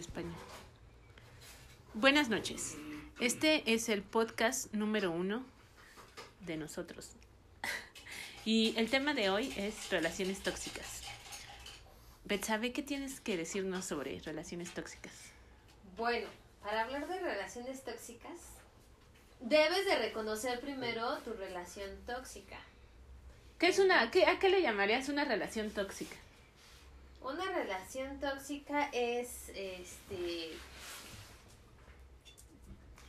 España. Buenas noches. Este es el podcast número uno de nosotros. Y el tema de hoy es relaciones tóxicas. Betsabe, ¿qué tienes que decirnos sobre relaciones tóxicas? Bueno, para hablar de relaciones tóxicas, debes de reconocer primero tu relación tóxica. ¿Qué es una, qué, ¿A qué le llamarías una relación tóxica? Una relación tóxica es este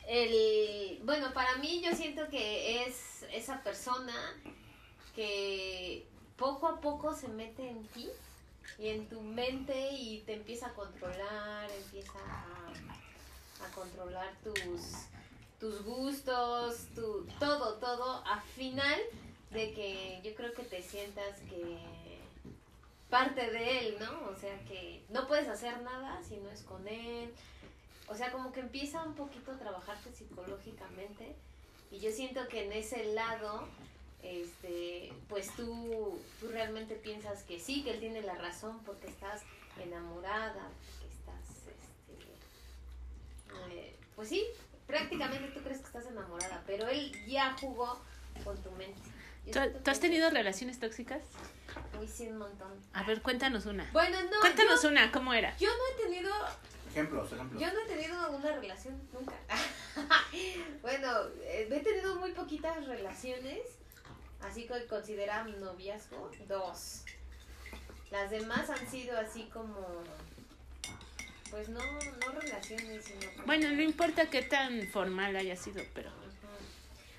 el bueno, para mí yo siento que es esa persona que poco a poco se mete en ti y en tu mente y te empieza a controlar, empieza a, controlar tus tus gustos, tu todo, todo, a final de que yo creo que te sientas que parte de él, ¿no? O sea que no puedes hacer nada si no es con él. O sea, como que empieza un poquito a trabajarte psicológicamente y yo siento que en ese lado este pues tú tú realmente piensas que sí, que él tiene la razón porque estás enamorada, porque estás este eh, pues sí, prácticamente tú crees que estás enamorada, pero él ya jugó con tu mente. ¿Tú, has tenido relaciones tóxicas? Uy, sí, un montón. A ver, cuéntanos una. Bueno, no, Cuéntanos yo, una, ¿cómo era? yo no he tenido Ejemplos, ejemplos. Yo no he tenido una relación nunca. bueno, eh, he tenido muy poquitas relaciones, así que considera mi noviazgo dos. Las demás han sido así como, pues no, no relaciones, sino Bueno, no importa qué tan formal haya sido, pero...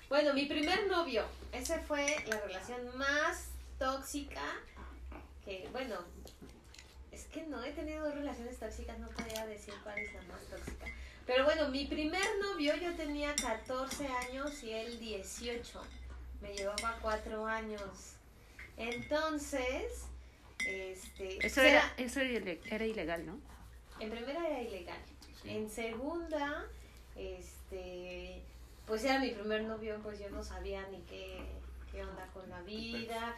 Bueno, mi primer novio, esa fue la relación más tóxica que, bueno, es que no he tenido dos relaciones tóxicas, no podría decir cuál es la más tóxica. Pero bueno, mi primer novio yo tenía 14 años y él 18. Me llevaba 4 años. Entonces, este... Eso era, eso era ile- era ilegal, ¿no? en primera era ilegal. Sí. En segunda, este, pues era mi primer novio, pues yo no sabía ni qué, qué onda con la vida.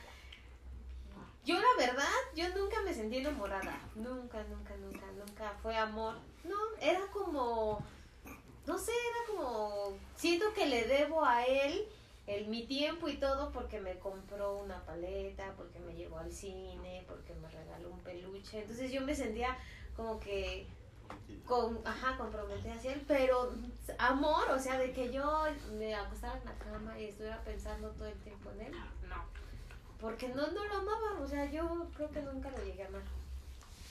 Yo la verdad, yo nunca me sentí enamorada. Nunca, nunca, nunca, nunca fue amor. No, era como, no sé, era como, siento que le debo a él el, mi tiempo y todo porque me compró una paleta, porque me llevó al cine, porque me regaló un peluche. Entonces yo me sentía como que con, ajá, comprometida hacia él, pero amor, o sea, de que yo me acostara en la cama y estuviera pensando todo el tiempo en él, no. Porque no, no lo amaba, o sea, yo creo que nunca lo llegué a amar,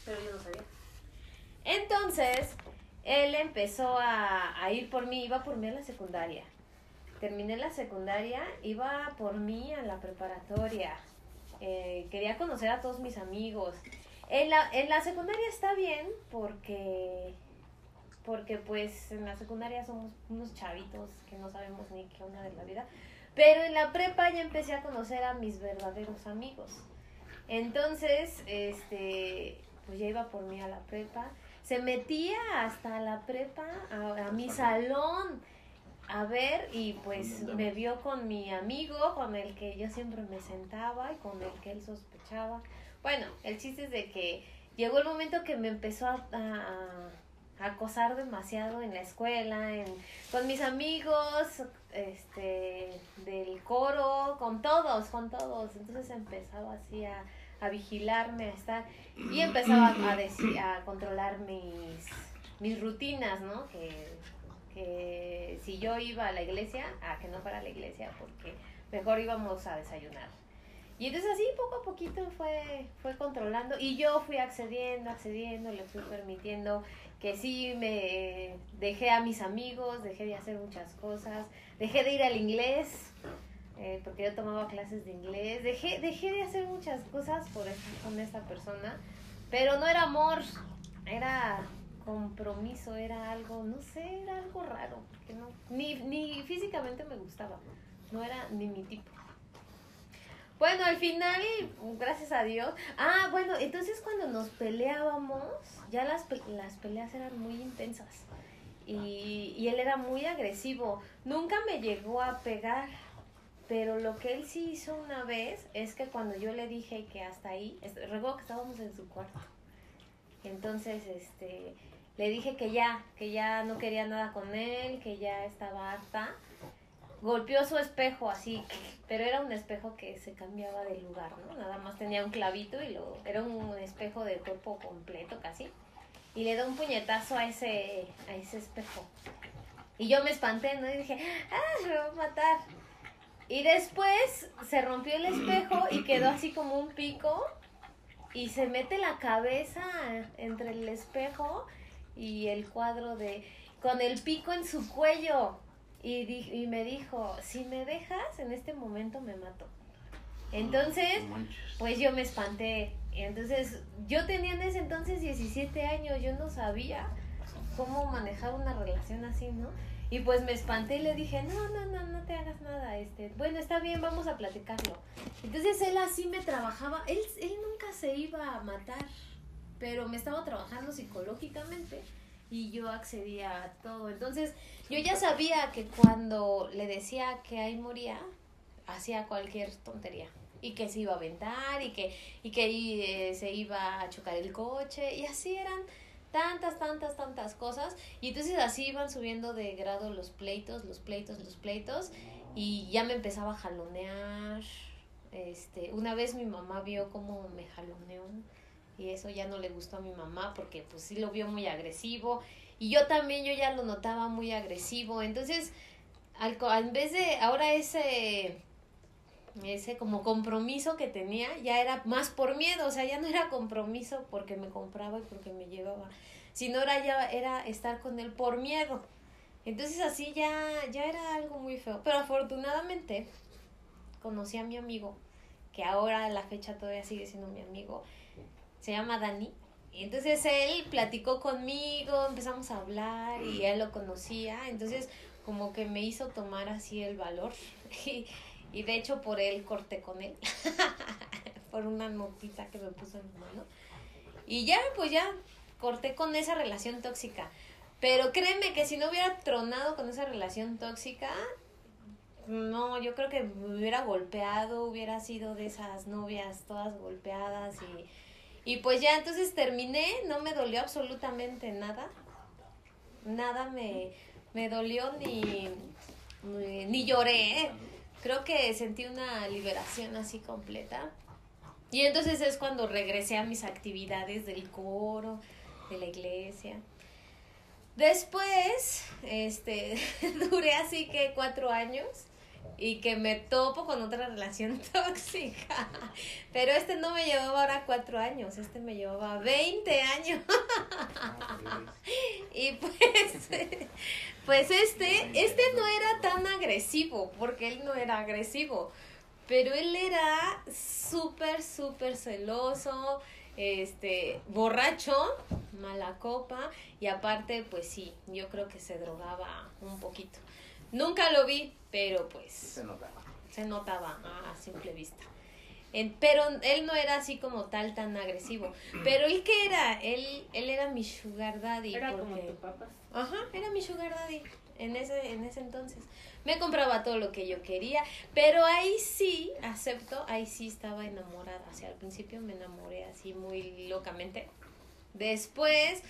pero yo no sabía. Entonces, él empezó a, a ir por mí, iba por mí a la secundaria. Terminé la secundaria, iba por mí a la preparatoria. Eh, quería conocer a todos mis amigos. En la, en la secundaria está bien porque porque pues en la secundaria somos unos chavitos que no sabemos ni qué onda de la vida. Pero en la prepa ya empecé a conocer a mis verdaderos amigos. Entonces, este, pues ya iba por mí a la prepa. Se metía hasta la prepa, a, a mi salón, a ver, y pues me vio con mi amigo, con el que yo siempre me sentaba y con el que él sospechaba. Bueno, el chiste es de que llegó el momento que me empezó a, acosar demasiado en la escuela, en, con mis amigos, este, del coro, con todos, con todos. Entonces empezaba así a, vigilarme, a estar, y empezaba a decir, a controlar mis, mis rutinas, ¿no? Que, que si yo iba a la iglesia, a que no fuera a la iglesia, porque mejor íbamos a desayunar. Y entonces así poco a poquito fue, fue controlando. Y yo fui accediendo, accediendo, le fui permitiendo que sí me dejé a mis amigos, dejé de hacer muchas cosas, dejé de ir al inglés, eh, porque yo tomaba clases de inglés, dejé, dejé de hacer muchas cosas por estar con esta persona, pero no era amor, era compromiso, era algo, no sé, era algo raro, que no, ni, ni físicamente me gustaba, no era ni mi tipo. Bueno, al final, gracias a Dios. Ah, bueno, entonces cuando nos peleábamos, ya las, las peleas eran muy intensas. Y, y él era muy agresivo. Nunca me llegó a pegar. Pero lo que él sí hizo una vez es que cuando yo le dije que hasta ahí, recuerdo que estábamos en su cuarto. Entonces, este, le dije que ya, que ya no quería nada con él, que ya estaba harta. Golpeó su espejo así, pero era un espejo que se cambiaba de lugar, ¿no? Nada más tenía un clavito y lo, era un espejo de cuerpo completo casi. Y le dio un puñetazo a ese, a ese espejo. Y yo me espanté, ¿no? Y dije, ah, me va a matar. Y después se rompió el espejo y quedó así como un pico. Y se mete la cabeza entre el espejo y el cuadro de con el pico en su cuello y, y me dijo, si me dejas, en este momento me mato. Entonces, pues yo me espanté. Entonces, yo tenía en ese entonces 17 años, yo no sabía cómo manejar una relación así, ¿no? Y pues me espanté y le dije, no, no, no, no te hagas nada, este, bueno, está bien, vamos a platicarlo. Entonces él así me trabajaba, él, él nunca se iba a matar, pero me estaba trabajando psicológicamente y yo accedía a todo. Entonces yo ya sabía que cuando le decía que ahí moría, hacía cualquier tontería y que se iba a aventar y que, y que ahí eh, se iba a chocar el coche y así eran tantas, tantas, tantas cosas y entonces así iban subiendo de grado los pleitos, los pleitos, los pleitos y ya me empezaba a jalonear. Este, una vez mi mamá vio cómo me jaloneó y eso ya no le gustó a mi mamá porque pues sí lo vio muy agresivo. Y yo también yo ya lo notaba muy agresivo. Entonces al, en vez de ahora ese ese como compromiso que tenía ya era más por miedo. O sea ya no era compromiso porque me compraba y porque me llevaba sino era ya era estar con él por miedo. Entonces así ya ya era algo muy feo. Pero afortunadamente conocí a mi amigo que ahora a la fecha todavía sigue siendo mi amigo se llama Dani. Y entonces él platicó conmigo, empezamos a hablar y él lo conocía, entonces como que me hizo tomar así el valor y, y de hecho por él corté con él, por una notita que me puso en mi mano. Y ya, pues ya corté con esa relación tóxica. Pero créeme que si no hubiera tronado con esa relación tóxica, no, yo creo que me hubiera golpeado, hubiera sido de esas novias todas golpeadas y y pues ya entonces terminé, no me dolió absolutamente nada. Nada me, me dolió ni, ni, lloré. Creo que sentí una liberación así completa. Y entonces es cuando regresé a mis actividades del coro, de la iglesia. Después, este, duré así que cuatro años y que me topo con otra relación tóxica. Pero este no me llevaba ahora cuatro años, este me llevaba 20 años. y pues, pues este, este no era tan agresivo, porque él no era agresivo, pero él era súper, súper celoso, este, borracho, mala copa, y aparte, pues sí, yo creo que se drogaba un poquito. Nunca lo vi, pero pues... Se notaba. Se notaba a simple vista. pero él no era así como tal tan agresivo. Pero él que era, él, él era mi sugar daddy. Era como tu papá. Ajá, era mi sugar daddy en ese, en ese entonces. Me compraba todo lo que yo quería, pero ahí sí, acepto, ahí sí estaba enamorada. O sea, al principio me enamoré así muy locamente. Después,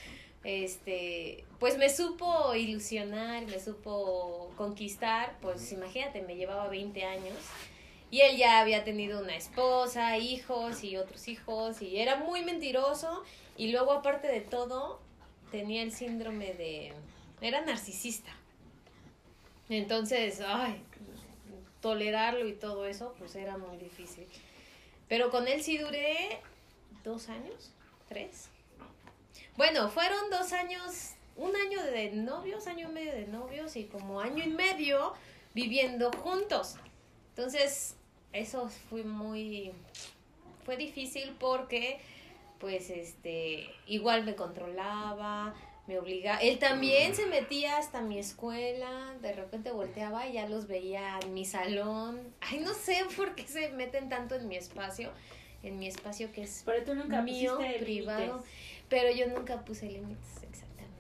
este, pues me supo ilusionar, me supo conquistar, pues imagínate, me llevaba 20 años y él ya había tenido una esposa, hijos y otros hijos y era muy mentiroso y luego aparte de todo tenía el síndrome de era narcisista. Entonces, ay, tolerarlo y todo eso pues era muy difícil. Pero con él sí duré dos años, tres bueno, fueron dos años, un año de novios, año y medio de novios y como año y medio viviendo juntos. Entonces, eso fue muy, fue difícil porque, pues, este, igual me controlaba, me obligaba. Él también se metía hasta mi escuela, de repente volteaba y ya los veía en mi salón. Ay, no sé por qué se meten tanto en mi espacio, en mi espacio que es Pero tú nunca mío, privado. Pero yo nunca puse límites, exactamente.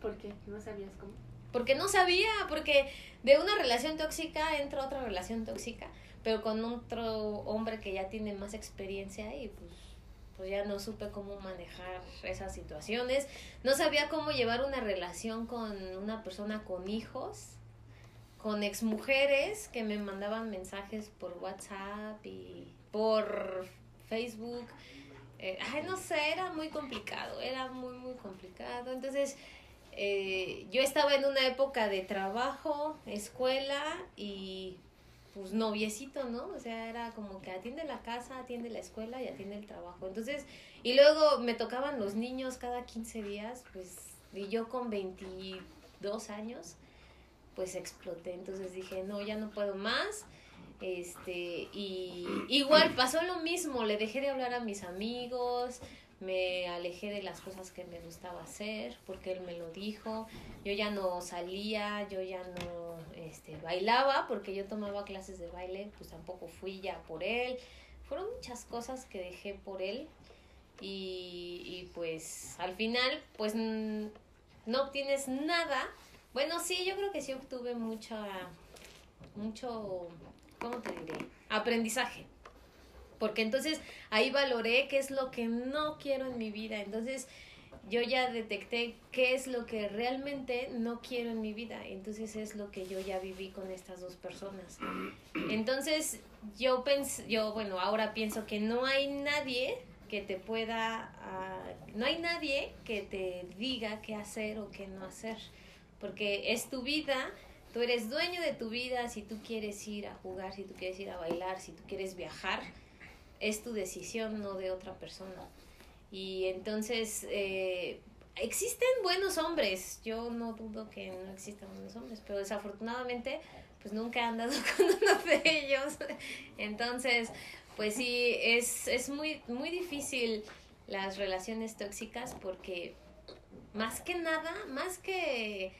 ¿Por qué? ¿No sabías cómo? Porque no sabía, porque de una relación tóxica entra otra relación tóxica, pero con otro hombre que ya tiene más experiencia y pues pues ya no supe cómo manejar esas situaciones, no sabía cómo llevar una relación con una persona con hijos, con exmujeres que me mandaban mensajes por WhatsApp y por Facebook. Eh, ay, no sé, era muy complicado, era muy, muy complicado. Entonces, eh, yo estaba en una época de trabajo, escuela y pues noviecito, ¿no? O sea, era como que atiende la casa, atiende la escuela y atiende el trabajo. Entonces, y luego me tocaban los niños cada 15 días, pues, y yo con 22 años, pues exploté. Entonces dije, no, ya no puedo más. Este, y igual pasó lo mismo, le dejé de hablar a mis amigos, me alejé de las cosas que me gustaba hacer porque él me lo dijo. Yo ya no salía, yo ya no este, bailaba porque yo tomaba clases de baile, pues tampoco fui ya por él. Fueron muchas cosas que dejé por él y, y pues al final pues no obtienes nada. Bueno, sí, yo creo que sí obtuve mucha, mucho, ¿cómo te diré? Aprendizaje porque entonces ahí valoré qué es lo que no quiero en mi vida. Entonces yo ya detecté qué es lo que realmente no quiero en mi vida. Entonces es lo que yo ya viví con estas dos personas. Entonces yo pensé, yo bueno, ahora pienso que no hay nadie que te pueda, uh, no hay nadie que te diga qué hacer o qué no hacer, porque es tu vida, tú eres dueño de tu vida, si tú quieres ir a jugar, si tú quieres ir a bailar, si tú quieres viajar, es tu decisión, no de otra persona. Y entonces, eh, existen buenos hombres, yo no dudo que no existan buenos hombres, pero desafortunadamente, pues nunca he andado con uno de ellos. Entonces, pues sí, es, es muy, muy difícil las relaciones tóxicas porque más que nada, más que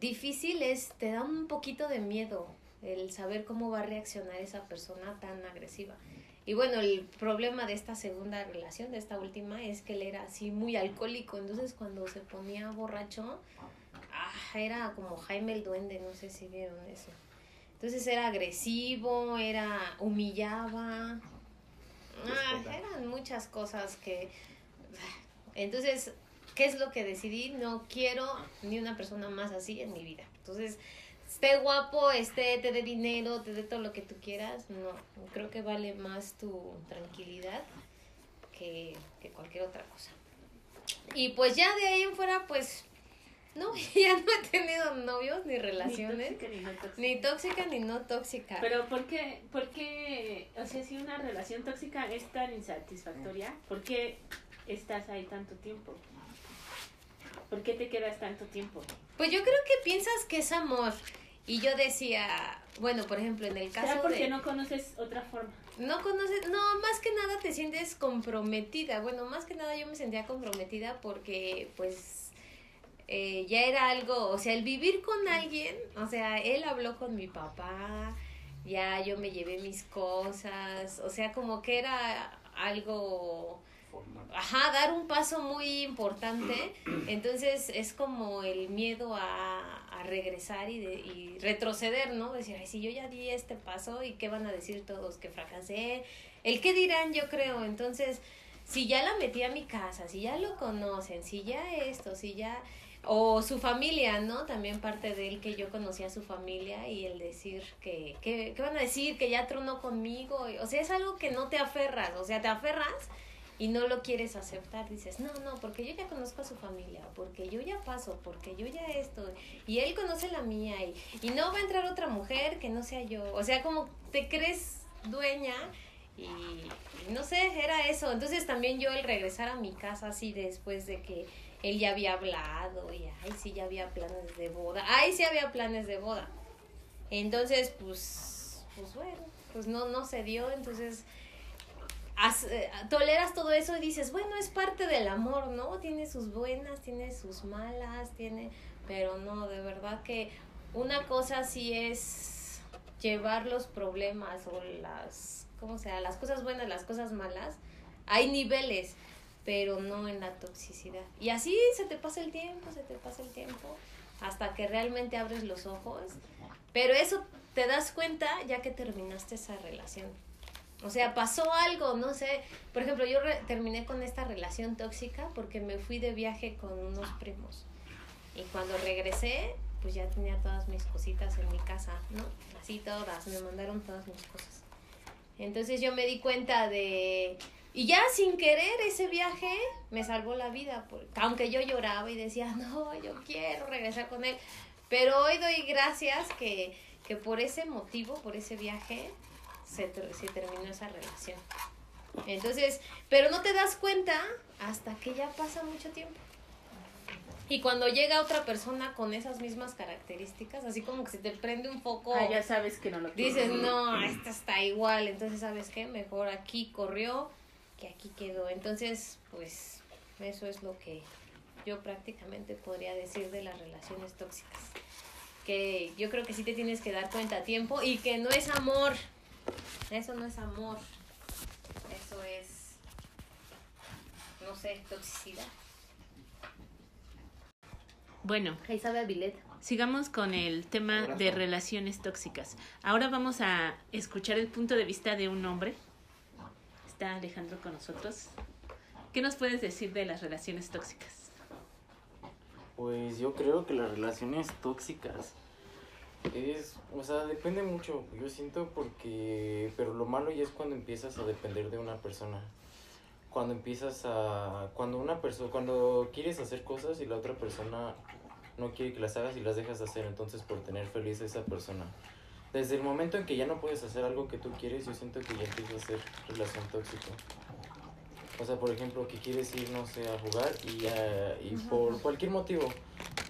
difícil es, te da un poquito de miedo el saber cómo va a reaccionar esa persona tan agresiva. Y bueno, el problema de esta segunda relación, de esta última, es que él era así muy alcohólico. Entonces cuando se ponía borracho, ah, era como Jaime el Duende, no sé si vieron eso. Entonces era agresivo, era humillaba. Ah, eran muchas cosas que... Entonces, ¿qué es lo que decidí? No quiero ni una persona más así en mi vida. Entonces, esté guapo, esté, te dé dinero, te dé todo lo que tú quieras, no, creo que vale más tu tranquilidad que, cualquier otra cosa. Y pues ya de ahí en fuera, pues, no, ya no he tenido novios ni relaciones. Ni tóxica ni no tóxica. Ni tóxica ni no tóxica. Pero ¿por qué, por qué, o sea, si una relación tóxica es tan insatisfactoria, ¿por qué estás ahí tanto tiempo? ¿Por qué te quedas tanto tiempo? Pues yo creo que piensas que es amor. Y yo decía, bueno, por ejemplo, en el caso ¿Será porque no conoces otra forma? No conoces, no, más que nada te sientes comprometida. Bueno, más que nada yo me sentía comprometida porque, pues, eh, ya era algo, o sea, el vivir con alguien, o sea, él habló con mi papá, ya yo me llevé mis cosas, o sea, como que era algo ajá, dar un paso muy importante. Entonces es como el miedo a, regresar y, de, y retroceder, ¿no? Decir, ay, si yo ya di este paso y qué van a decir todos que fracasé. El qué dirán, yo creo. Entonces, si ya la metí a mi casa, si ya lo conocen, si ya esto, si ya... O su familia, ¿no? También parte de él que yo conocía a su familia y el decir que, que, ¿qué van a decir? Que ya tronó conmigo. O sea, es algo que no te aferras, o sea, te aferras y no lo quieres aceptar, dices, no, no, porque yo ya conozco a su familia, porque yo ya paso, porque yo ya esto, y él conoce la mía, y, y no va a entrar otra mujer que no sea yo, o sea, como te crees dueña, y, no sé, era eso, entonces también yo el regresar a mi casa así después de que él ya había hablado, y ay, sí, ya había planes de boda, ay, sí había planes de boda, entonces, pues, pues bueno, pues no, no se dio, entonces eh, toleras todo eso y dices, bueno, es parte del amor, ¿no? Tiene sus buenas, tiene sus malas, tiene, pero no, de verdad que una cosa sí es llevar los problemas o las, ¿cómo sea? Las cosas buenas, las cosas malas. Hay niveles, pero no en la toxicidad. Y así se te pasa el tiempo, se te pasa el tiempo, hasta que realmente abres los ojos. Pero eso te das cuenta ya que terminaste esa relación. O sea, pasó algo, no sé. Por ejemplo, yo terminé con esta relación tóxica porque me fui de viaje con unos primos. Y cuando regresé, pues ya tenía todas mis cositas en mi casa, ¿no? Así todas, me mandaron todas mis cosas. Entonces yo me di cuenta de... Y ya sin querer ese viaje me salvó la vida, porque, aunque yo lloraba y decía, no, yo quiero regresar con él. Pero hoy doy gracias que, que por ese motivo, por ese viaje, se, se terminó esa relación. Entonces, pero no te das cuenta hasta que ya pasa mucho tiempo. Y cuando llega otra persona con esas mismas características, así como que se te prende un foco. Ah, ya sabes que no lo Dices, no, esta está igual. Entonces, ¿sabes qué? Mejor aquí corrió que aquí quedó. Entonces, pues, eso es lo que yo prácticamente podría decir de las relaciones tóxicas. Que yo creo que sí te tienes que dar cuenta a tiempo y que no es amor. Eso no es amor. Eso es, no sé, toxicidad. Bueno, sabe sigamos con el tema de relaciones tóxicas. Ahora vamos a escuchar el punto de vista de un hombre. Está Alejandro con nosotros. ¿Qué nos puedes decir de las relaciones tóxicas? Pues yo creo que las relaciones tóxicas es, o sea, depende mucho, yo siento porque, pero lo malo ya es cuando empiezas a depender de una persona. Cuando empiezas a, cuando una persona, cuando quieres hacer cosas y la otra persona no quiere que las hagas y las dejas de hacer, entonces por tener feliz a esa persona. Desde el momento en que ya no puedes hacer algo que tú quieres, yo siento que ya empieza a ser relación tóxica. O sea, por ejemplo, que quieres ir, no sé, a jugar y, y por cualquier motivo.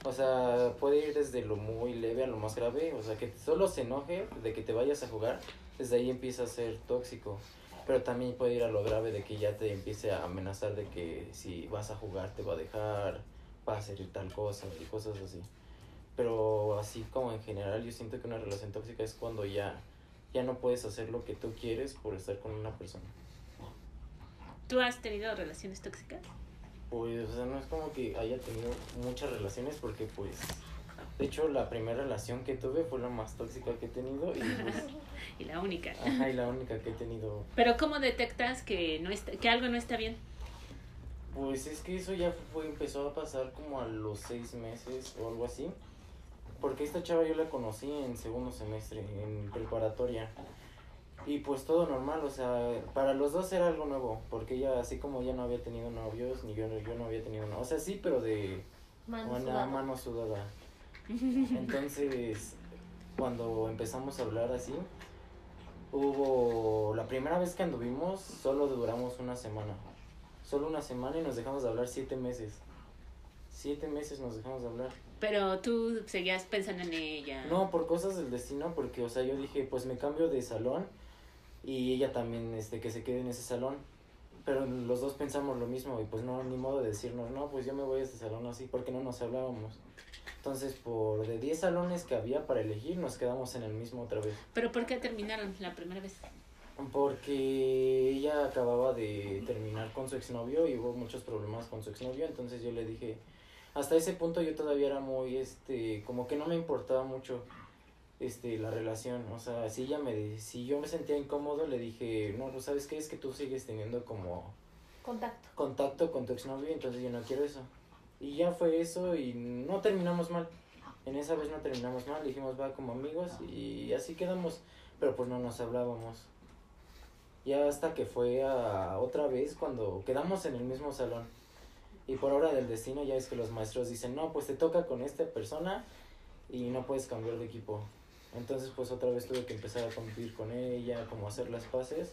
O sea, puede ir desde lo muy leve a lo más grave. O sea, que solo se enoje de que te vayas a jugar, desde ahí empieza a ser tóxico. Pero también puede ir a lo grave de que ya te empiece a amenazar de que si vas a jugar te va a dejar, va a hacer tal cosa y cosas así. Pero así como en general, yo siento que una relación tóxica es cuando ya, ya no puedes hacer lo que tú quieres por estar con una persona. ¿Tú has tenido relaciones tóxicas? Pues, o sea, no es como que haya tenido muchas relaciones porque, pues, de hecho, la primera relación que tuve fue la más tóxica que he tenido y, pues, y la única. Ajá, y la única que he tenido. Pero ¿cómo detectas que no está, que algo no está bien? Pues es que eso ya fue, empezó a pasar como a los seis meses o algo así. Porque esta chava yo la conocí en segundo semestre, en preparatoria. Y pues todo normal, o sea, para los dos era algo nuevo, porque ella, así como ya no había tenido novios, ni yo, yo no había tenido novios, o sea, sí, pero de mano, sudada. mano sudada. Entonces, cuando empezamos a hablar así, hubo, la primera vez que anduvimos, solo duramos una semana, solo una semana y nos dejamos de hablar siete meses. Siete meses nos dejamos de hablar. Pero tú seguías pensando en ella. No, por cosas del destino, porque, o sea, yo dije, pues me cambio de salón y ella también este que se quede en ese salón. Pero los dos pensamos lo mismo y pues no ni modo de decirnos no pues yo me voy a este salón así porque no nos hablábamos entonces por de 10 salones que había para elegir nos quedamos en el mismo otra vez. Pero por qué terminaron la primera vez porque ella acababa de terminar con su exnovio y hubo muchos problemas con su exnovio. Entonces yo le dije hasta ese punto yo todavía era muy este como que no me importaba mucho este, la relación. O sea, si ella me si yo me sentía incómodo, le dije, no, sabes qué es que tú sigues teniendo como contacto. Contacto con tu exnovio, entonces yo no quiero eso. Y ya fue eso y no terminamos mal. En esa vez no terminamos mal, dijimos va como amigos y así quedamos, pero pues no nos hablábamos. Ya hasta que fue a otra vez cuando quedamos en el mismo salón. Y por hora del destino ya es que los maestros dicen, no, pues te toca con esta persona y no puedes cambiar de equipo. Entonces pues otra vez tuve que empezar a convivir con ella, como hacer las paces.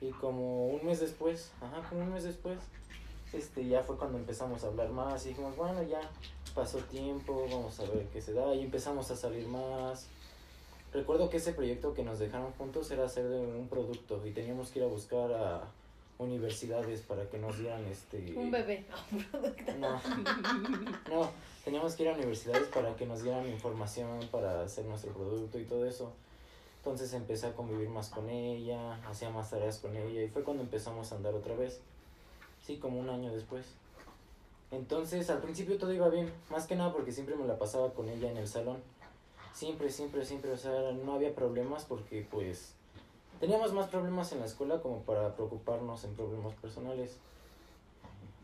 Y como un mes después, ajá, como un mes después, este, ya fue cuando empezamos a hablar más y dijimos, bueno, ya pasó tiempo, vamos a ver qué se da y empezamos a salir más. Recuerdo que ese proyecto que nos dejaron juntos era hacer un producto y teníamos que ir a buscar a universidades para que nos dieran este un bebé no no teníamos que ir a universidades para que nos dieran información para hacer nuestro producto y todo eso. Entonces empecé a convivir más con ella, hacía más tareas con ella y fue cuando empezamos a andar otra vez. Sí, como un año después. Entonces al principio todo iba bien, más que nada porque siempre me la pasaba con ella en el salón. Siempre, siempre, siempre, o sea, no había problemas porque pues teníamos más problemas en la escuela como para preocuparnos en problemas personales.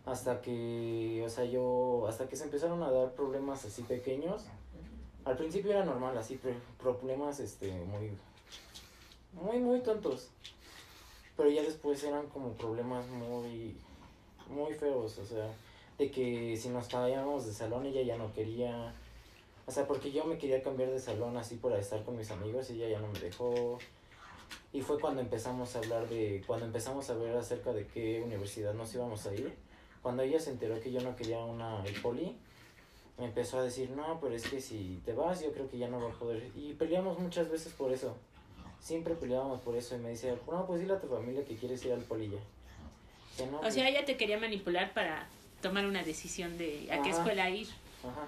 Hasta que, o sea, yo, hasta que se empezaron a dar problemas así pequeños. Al principio era normal, así, problemas, este, muy, muy, muy tontos. Pero ya después eran como problemas muy, muy feos, o sea, de que si nos cambiábamos de salón ella ya no quería, o sea, porque yo me quería cambiar de salón así para estar con mis amigos y ella ya no me dejó. Y fue cuando empezamos a hablar de, cuando empezamos a ver acerca de qué universidad nos íbamos a ir. Cuando ella se enteró que yo no quería una el poli, me empezó a decir, no, pero es que si te vas yo creo que ya no va a poder. Y peleamos muchas veces por eso. Siempre peleábamos por eso y me decía, no, pues dile a tu familia que quieres ir al poli ya. no, o sea, ella te quería manipular para tomar una decisión de a qué escuela ir. Ajá.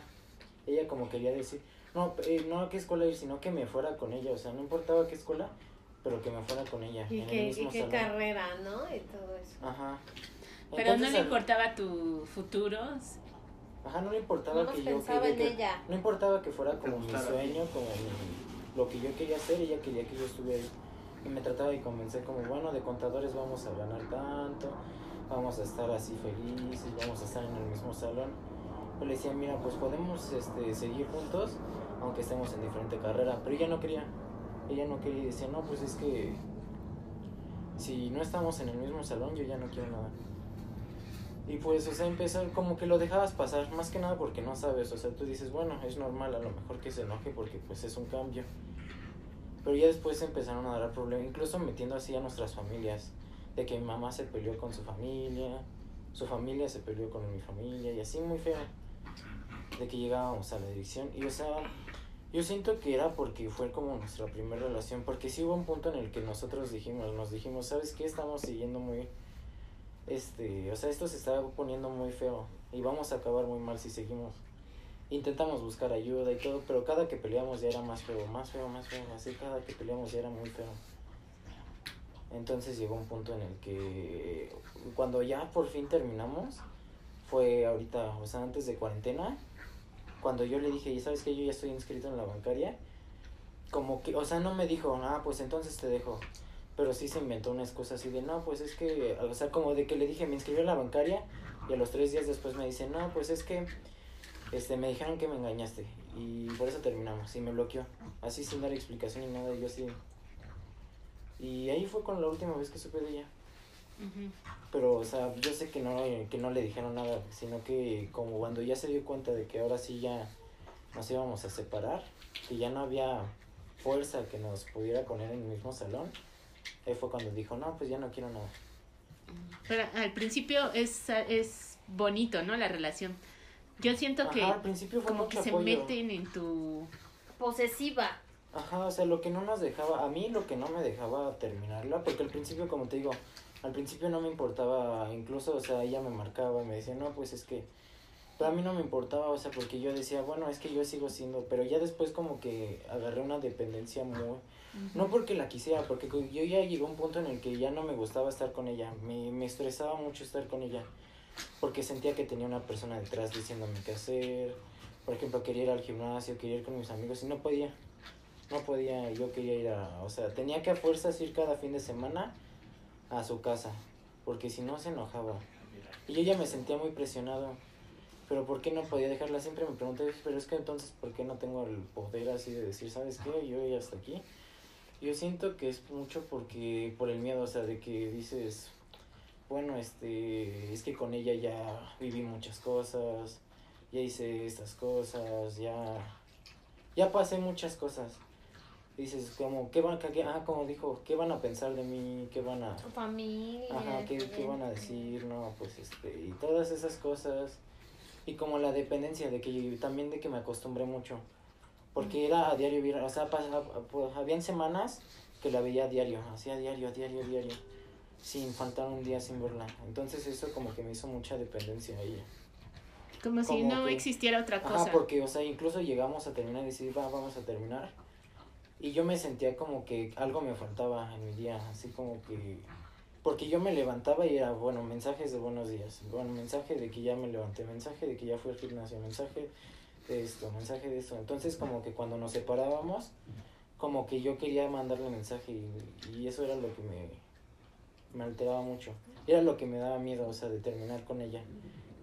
Ella como quería decir, no, eh, no a qué escuela ir, sino que me fuera con ella. O sea, no importaba qué escuela, pero que me fuera con ella. Y, en el mismo y qué carrera, ¿no? Y todo eso. Ajá. Pero no le importaba tu futuro. Ajá, no le importaba que yo en ella. No importaba que fuera como mi sueño, como lo que yo quería hacer, ella quería que yo estuviera ahí. Y me trataba de convencer como, bueno, de contadores vamos a ganar tanto, vamos a estar así felices, vamos a estar en el mismo salón. Yo le decía, mira, pues podemos este, seguir juntos, aunque estemos en diferente carrera. Pero ella no quería. Ella no quería y decía, no, pues es que si no estamos en el mismo salón, yo ya no quiero nada. Y pues, o sea, empezar como que lo dejabas pasar, más que nada porque no sabes, o sea, tú dices, bueno, es normal a lo mejor que se enoje porque pues es un cambio. Pero ya después empezaron a dar problemas, incluso metiendo así a nuestras familias, de que mi mamá se peleó con su familia, su familia se peleó con mi familia y así muy feo, de que llegábamos a la dirección. Y o sea, yo siento que era porque fue como nuestra primera relación, porque sí hubo un punto en el que nosotros dijimos, nos dijimos, ¿sabes qué? Estamos siguiendo muy este, o sea, esto se está poniendo muy feo y vamos a acabar muy mal si seguimos. Intentamos buscar ayuda y todo, pero cada que peleamos ya era más feo, más feo, más feo, así cada que peleamos ya era muy feo. Entonces llegó un punto en el que cuando ya por fin terminamos, fue ahorita, o sea, antes de cuarentena, cuando yo le dije, ¿sabes que Yo ya estoy inscrito en la bancaria, como que, o sea, no me dijo, ah, pues entonces te dejo pero sí se inventó una excusa así de, no, pues es que, o sea, como de que le dije, me inscribí en la bancaria y a los tres días después me dice, no, pues es que, este, me dijeron que me engañaste y por eso terminamos y me bloqueó, así sin dar explicación ni nada, y yo sí. Y ahí fue con la última vez que supe de ella. Pero, o sea, yo sé que no, que no le dijeron nada, sino que como cuando ya se dio cuenta de que ahora sí ya nos íbamos a separar, que ya no había fuerza que nos pudiera poner en el mismo salón, Ahí fue cuando dijo, no, pues ya no quiero nada. Pero al principio es, es bonito, ¿no? La relación. Yo siento que al principio fue como que se meten en tu... Posesiva. Ajá, o sea, lo que no nos dejaba, a mí lo que no me dejaba terminarla, porque al principio, como te digo, al principio no me importaba, incluso, o sea, ella me marcaba y me decía, no, pues es que, pero a mí no me importaba, o sea, porque yo decía, bueno, es que yo sigo siendo, pero ya después como que agarré una dependencia muy, no porque la quisiera, porque yo ya llegó un punto en el que ya no me gustaba estar con ella. Me, me estresaba mucho estar con ella. Porque sentía que tenía una persona detrás diciéndome qué hacer. Por ejemplo, quería ir al gimnasio, quería ir con mis amigos y no podía. No podía, yo quería ir a... O sea, tenía que a fuerzas ir cada fin de semana a su casa. Porque si no se enojaba. Y yo ya me sentía muy presionado. Pero ¿por qué no podía dejarla? Siempre me pregunté, pero es que entonces, ¿por qué no tengo el poder así de decir, ¿sabes qué? Yo ya hasta aquí yo siento que es mucho porque por el miedo, o sea, de que dices, bueno, este, es que con ella ya viví muchas cosas, ya hice estas cosas, ya, ya pasé muchas cosas. Dices, como, ¿qué van, qué, ah, como dijo, ¿qué van a pensar de mí? ¿Qué van a... Tu familia. Ajá, ¿qué, ¿qué van a decir? No, pues, este, y todas esas cosas. Y como la dependencia de que también de que me acostumbré mucho porque era a diario, o sea, pasaba, pues, habían semanas que la veía a diario, hacía diario, a diario, a diario, sin faltar un día sin verla. Entonces eso como que me hizo mucha dependencia a ella. Como, si no existiera otra cosa. Ajá, porque, o sea, incluso llegamos a terminar y decir, va, vamos a terminar. Y yo me sentía como que algo me faltaba en mi día, así como que... Porque yo me levantaba y era, bueno, mensajes de buenos días, bueno, mensaje de que ya me levanté, mensaje de que ya fui al gimnasio, mensaje de esto, mensaje de esto. Entonces como que cuando nos separábamos, como que yo quería mandarle mensaje y, y eso era lo que me, me alteraba mucho. Era lo que me daba miedo, o sea, de terminar con ella.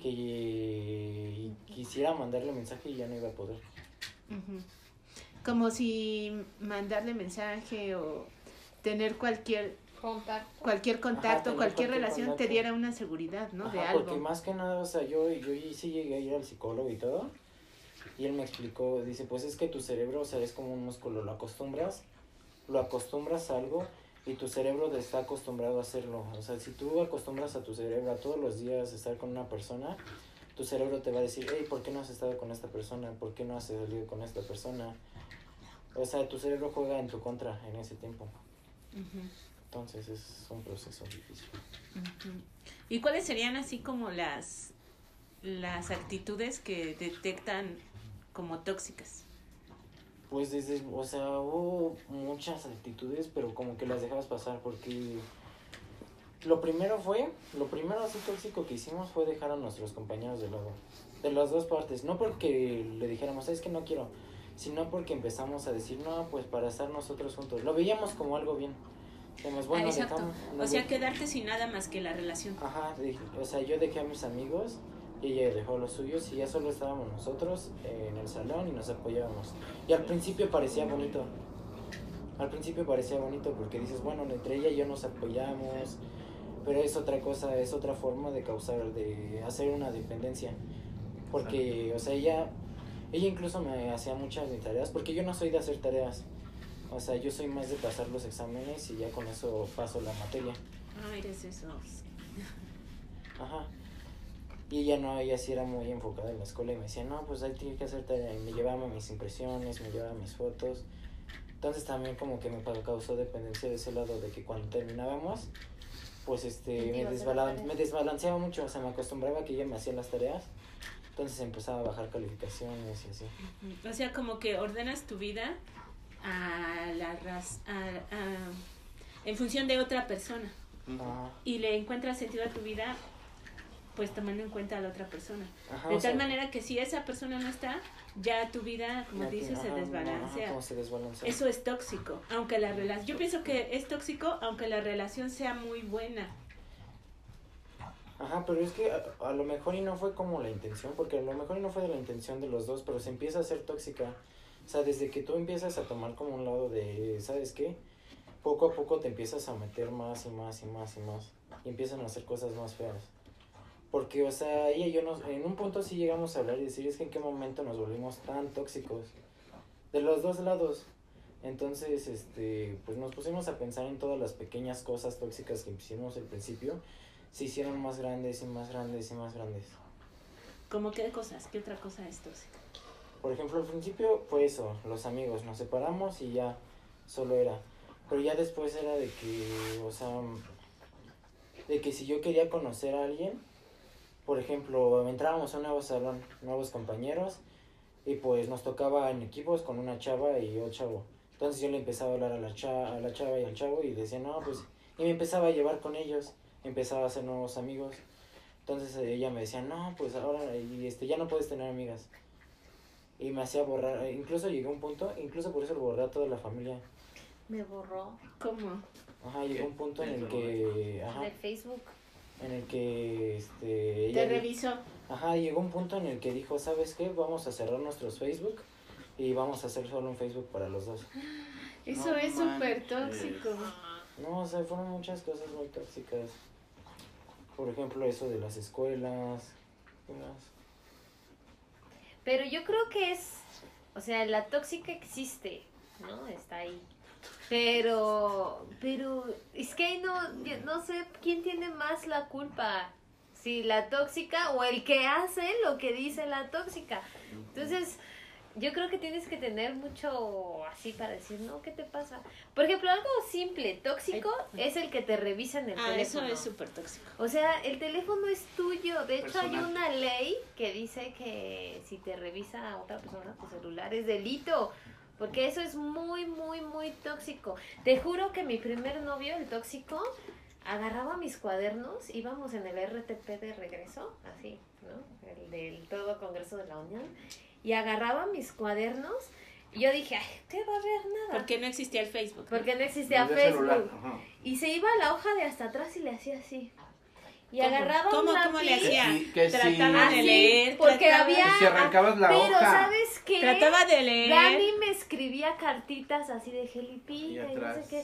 Que quisiera mandarle mensaje y ya no iba a poder. Ujú. Como si mandarle mensaje o tener cualquier Contacto. cualquier contacto, cualquier relación te diera una seguridad, ¿no? de algo. Porque más que nada, o sea, yo, yo sí llegué a ir al psicólogo y todo. Y él me explicó, dice, pues es que tu cerebro, o sea, es como un músculo, lo acostumbras, lo acostumbras a algo y tu cerebro está acostumbrado a hacerlo. O sea, si tú acostumbras a tu cerebro a todos los días estar con una persona, tu cerebro te va a decir, hey, ¿por qué no has estado con esta persona? ¿Por qué no has salido con esta persona? O sea, tu cerebro juega en tu contra en ese tiempo. Ujú, Entonces es un proceso difícil. ujú. ¿Y cuáles serían así como las las actitudes que detectan como tóxicas? Pues desde, o sea, hubo muchas actitudes, pero como que las dejabas pasar porque lo primero fue, lo primero así tóxico que hicimos fue dejar a nuestros compañeros de lado, de las dos partes, no porque le dijéramos, es que no quiero, sino porque empezamos a decir, no, pues para estar nosotros juntos, lo veíamos como algo bien, Dijimos, bueno, Ah, exacto. dejamos- O sea, de- quedarte sin nada más que la relación. Ajá, dije- o sea, yo dejé a mis amigos y ella dejó a los suyos y ya solo estábamos nosotros eh, en el salón y nos apoyábamos. Y al principio parecía bonito. Al principio parecía bonito porque dices, bueno, entre ella y yo nos apoyamos, pero es otra cosa, es otra forma de causar, de hacer una dependencia. Porque, o sea, ella, ella incluso me hacía muchas de tareas, porque yo no soy de hacer tareas. O sea, yo soy más de pasar los exámenes y ya con eso paso la materia. Ah, eres esos. Ajá. Y ella no, ella sí era muy enfocada en la escuela y me decía, no, pues ahí tienes que hacer tarea. Y me llevaba mis impresiones, me llevaba mis fotos. Entonces también como que me causó dependencia de ese lado de que cuando terminábamos, pues este, Te me, iba a hacer desbala- las tareas. me desbalanceaba mucho. O sea, me acostumbraba a que ella me hacía las tareas. Entonces empezaba a bajar calificaciones y así. O sea, como que ordenas tu vida a la raz a- a- en función de otra persona Ajá. y le encuentras sentido a tu vida pues tomando en cuenta a la otra persona. Ajá, de tal sea, manera que si esa persona no está, ya tu vida, como dices, se no, ajá, desbalancea. se desbalancea. Eso es tóxico, aunque la relación, yo pienso que es tóxico aunque la relación sea muy buena. Ajá, pero es que a, a lo mejor y no fue como la intención, porque a lo mejor y no fue de la intención de los dos, pero se empieza a hacer tóxica. O sea, desde que tú empiezas a tomar como un lado de, ¿sabes qué? Poco a poco te empiezas a meter más y más y más y más. Y empiezan a hacer cosas más feas. Porque, o sea, ella y yo nos, en un punto sí llegamos a hablar y decir, es que en qué momento nos volvimos tan tóxicos. De los dos lados. Entonces, este, pues nos pusimos a pensar en todas las pequeñas cosas tóxicas que hicimos al principio se hicieron más grandes y más grandes y más grandes. Como qué cosas, qué otra cosa es tóxica. Por ejemplo, al principio fue eso, los amigos, nos separamos y ya solo era. Pero ya después era de que, o sea, de que si yo quería conocer a alguien, por ejemplo, entrábamos a un nuevo salón, nuevos compañeros, y pues nos tocaba en equipos con una chava y un chavo. Entonces yo le empezaba a hablar a la, cha- a la chava y al chavo y decía, no, pues, y me empezaba a llevar con ellos, empezaba a hacer nuevos amigos. Entonces eh, ella me decía, no, pues ahora y este, ya no puedes tener amigas. Y me hacía borrar, eh, incluso llegué a un punto, incluso por eso lo borré a toda la familia. Me borró ¿Cómo? Ajá, llegó un punto en el que, ajá, de Facebook. en el que, este, Te ella di- revisó. Ajá, llegó un punto en el que dijo, ¿sabes qué? Vamos a cerrar nuestros Facebook y vamos a hacer solo un Facebook para los dos. Eso No es súper tóxico. No, o sea, fueron muchas cosas muy tóxicas. Por ejemplo, eso de las escuelas. Pero yo creo que es, o sea, la tóxica existe, ¿no? Está ahí. Pero, pero es que no, no sé quién tiene más la culpa, si la tóxica o el que hace lo que dice la tóxica. Entonces, yo creo que tienes que tener mucho así para decir, no, ¿qué te pasa? Por ejemplo, algo simple, tóxico, es el que te revisan el Ah, eso teléfono. es súper tóxico. O sea, el teléfono es tuyo. De hecho, hay una ley que dice que si te revisa a otra persona tu celular es delito. Porque eso es muy, muy, muy tóxico. Te juro que mi primer novio, el tóxico, agarraba mis cuadernos, íbamos en el RTP de regreso, así, ¿no? El del todo Congreso de la Unión, y agarraba mis cuadernos Y yo dije, ay, ¿qué va a haber nada? Porque no existía el Facebook. ¿no? Porque no existía Facebook. Y se iba a la hoja de hasta atrás y le hacía así. Y ¿Cómo? agarraba ¿Cómo- un lápiz. cómo le hacía? Sí, que sí. Trataba de leer. porque trataba- había... Que si arrancabas la pero hoja. ¿sabes qué? Trataba de leer. Dani me escribía cartitas así de Y gelipita y, no sé qué.